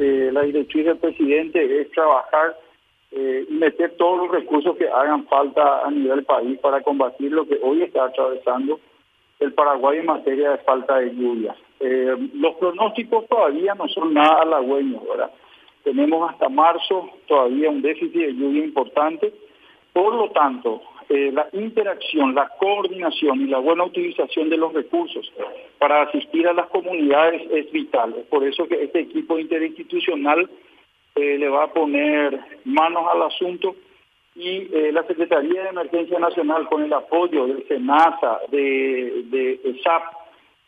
eh, la directriz del presidente es trabajar eh, y meter todos los recursos que hagan falta a nivel país para combatir lo que hoy está atravesando el Paraguay en materia de falta de lluvia. Eh, los pronósticos todavía no son nada halagüeños, ¿verdad? Tenemos hasta marzo todavía un déficit de lluvia importante. Por lo tanto, eh, la interacción, la coordinación y la buena utilización de los recursos para asistir a las comunidades es vital. Por eso que este equipo interinstitucional eh, le va a poner manos al asunto y eh, la Secretaría de Emergencia Nacional con el apoyo del SENASA, de, de SAP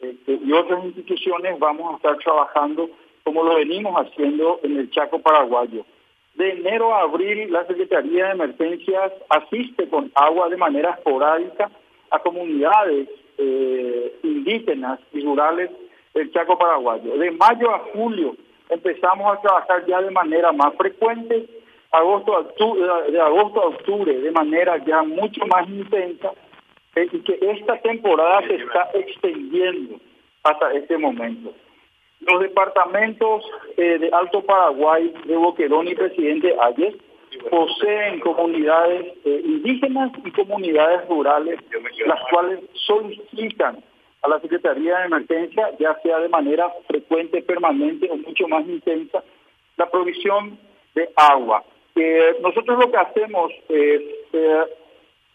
este, y otras instituciones vamos a estar trabajando como lo venimos haciendo en el Chaco paraguayo. De enero a abril la Secretaría de Emergencias asiste con agua de manera esporádica a comunidades eh, indígenas y rurales del Chaco paraguayo. De mayo a julio empezamos a trabajar ya de manera más frecuente agosto de agosto a octubre de manera ya mucho más intensa eh, y que esta temporada se está extendiendo hasta este momento. Los departamentos eh, de Alto Paraguay, de Boquerón y Presidente Ayes poseen comunidades eh, indígenas y comunidades rurales, las cuales solicitan a la Secretaría de Emergencia, ya sea de manera frecuente, permanente o mucho más intensa, la provisión de agua nosotros lo que hacemos es eh,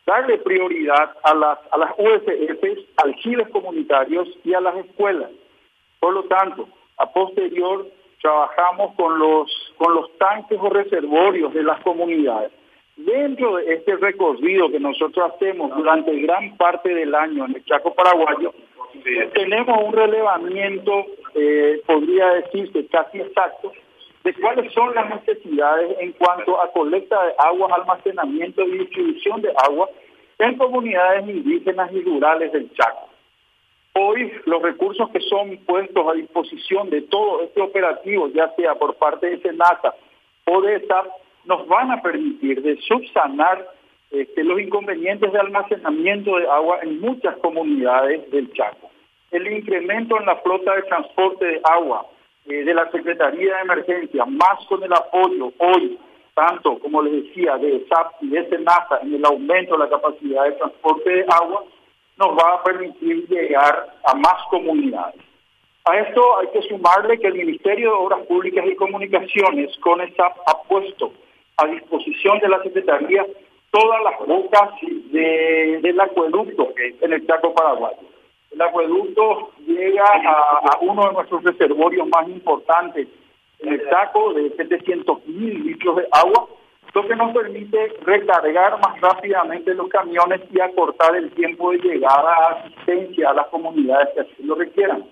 darle prioridad a las, a las USFs, aljiles comunitarios y a las escuelas. Por lo tanto, a posterior trabajamos con los, con los tanques o reservorios de las comunidades. Dentro de este recorrido que nosotros hacemos durante gran parte del año en el Chaco Paraguayo, tenemos un relevamiento, eh, podría decirse casi exacto, de cuáles son las necesidades en cuanto a colecta de agua, almacenamiento y distribución de agua en comunidades indígenas y rurales del Chaco. Hoy los recursos que son puestos a disposición de todo este operativo, ya sea por parte de SENASA o de ESAP, nos van a permitir de subsanar este, los inconvenientes de almacenamiento de agua en muchas comunidades del Chaco. El incremento en la flota de transporte de agua, eh, de la Secretaría de Emergencia, más con el apoyo hoy, tanto como les decía, de SAP y de SENASA en el aumento de la capacidad de transporte de agua, nos va a permitir llegar a más comunidades. A esto hay que sumarle que el Ministerio de Obras Públicas y Comunicaciones, con SAP, ha puesto a disposición de la Secretaría todas las bocas del acueducto en el Chaco Paraguayo. El acueducto llega a, uno de nuestros reservorios más importantes en el saco de 700 mil litros de agua, lo que nos permite recargar más rápidamente los camiones y acortar el tiempo de llegada a asistencia a las comunidades que así lo requieran.